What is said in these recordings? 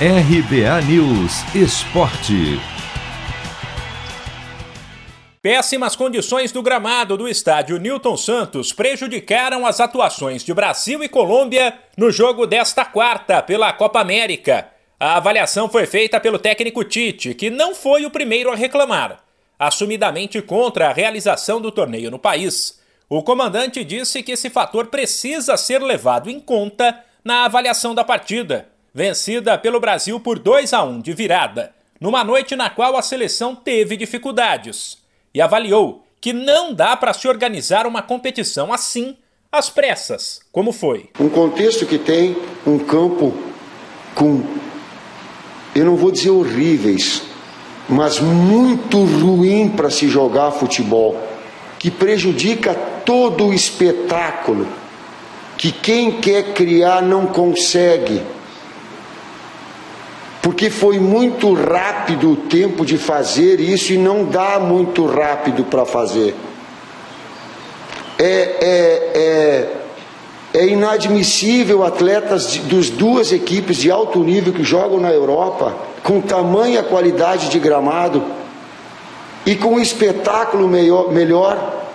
RBA News Esporte. Péssimas condições do gramado do estádio Newton Santos prejudicaram as atuações de Brasil e Colômbia no jogo desta quarta pela Copa América. A avaliação foi feita pelo técnico Tite, que não foi o primeiro a reclamar. Assumidamente contra a realização do torneio no país, o comandante disse que esse fator precisa ser levado em conta na avaliação da partida vencida pelo Brasil por 2 a 1 de virada, numa noite na qual a seleção teve dificuldades, e avaliou que não dá para se organizar uma competição assim, às pressas, como foi. Um contexto que tem um campo com, eu não vou dizer horríveis, mas muito ruim para se jogar futebol, que prejudica todo o espetáculo, que quem quer criar não consegue porque foi muito rápido o tempo de fazer isso e não dá muito rápido para fazer. É, é, é, é inadmissível atletas de, dos duas equipes de alto nível que jogam na Europa, com tamanha qualidade de gramado e com espetáculo melhor, melhor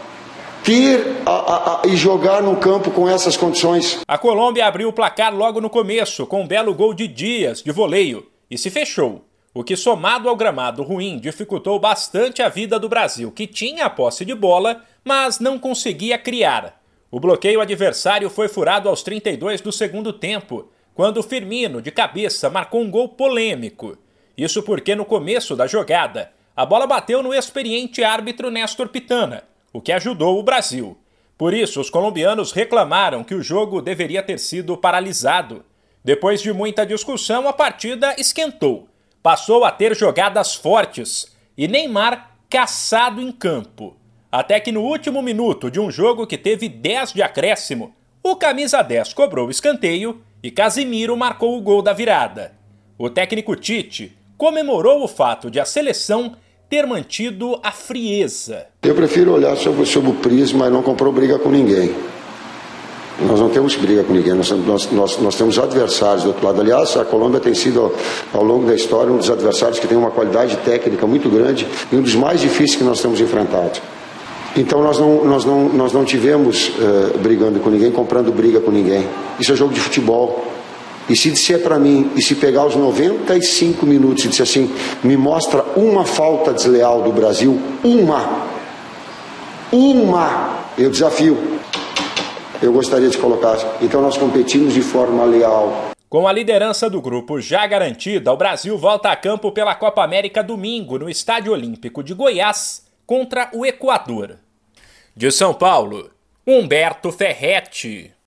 ter a, a, a, e jogar no campo com essas condições. A Colômbia abriu o placar logo no começo, com um belo gol de Dias, de voleio e se fechou, o que, somado ao gramado ruim, dificultou bastante a vida do Brasil, que tinha a posse de bola, mas não conseguia criar. O bloqueio adversário foi furado aos 32 do segundo tempo, quando Firmino, de cabeça, marcou um gol polêmico. Isso porque no começo da jogada, a bola bateu no experiente árbitro Néstor Pitana, o que ajudou o Brasil. Por isso, os colombianos reclamaram que o jogo deveria ter sido paralisado. Depois de muita discussão, a partida esquentou. Passou a ter jogadas fortes e Neymar caçado em campo. Até que no último minuto de um jogo que teve 10 de acréscimo, o camisa 10 cobrou o escanteio e Casimiro marcou o gol da virada. O técnico Tite comemorou o fato de a seleção ter mantido a frieza. Eu prefiro olhar sobre, sobre o prisma e não comprou briga com ninguém. Nós não temos briga com ninguém, nós, nós, nós, nós, temos adversários do outro lado. Aliás, a Colômbia tem sido, ao longo da história, um dos adversários que tem uma qualidade técnica muito grande e um dos mais difíceis que nós temos enfrentado. Então nós não, nós não, nós não tivemos uh, brigando com ninguém, comprando briga com ninguém. Isso é jogo de futebol. E se disser para mim, e se pegar os 95 minutos e disser assim, me mostra uma falta desleal do Brasil, uma, uma, eu desafio eu gostaria de colocar. Então nós competimos de forma leal. Com a liderança do grupo já garantida, o Brasil volta a campo pela Copa América domingo no Estádio Olímpico de Goiás contra o Equador. De São Paulo, Humberto Ferretti.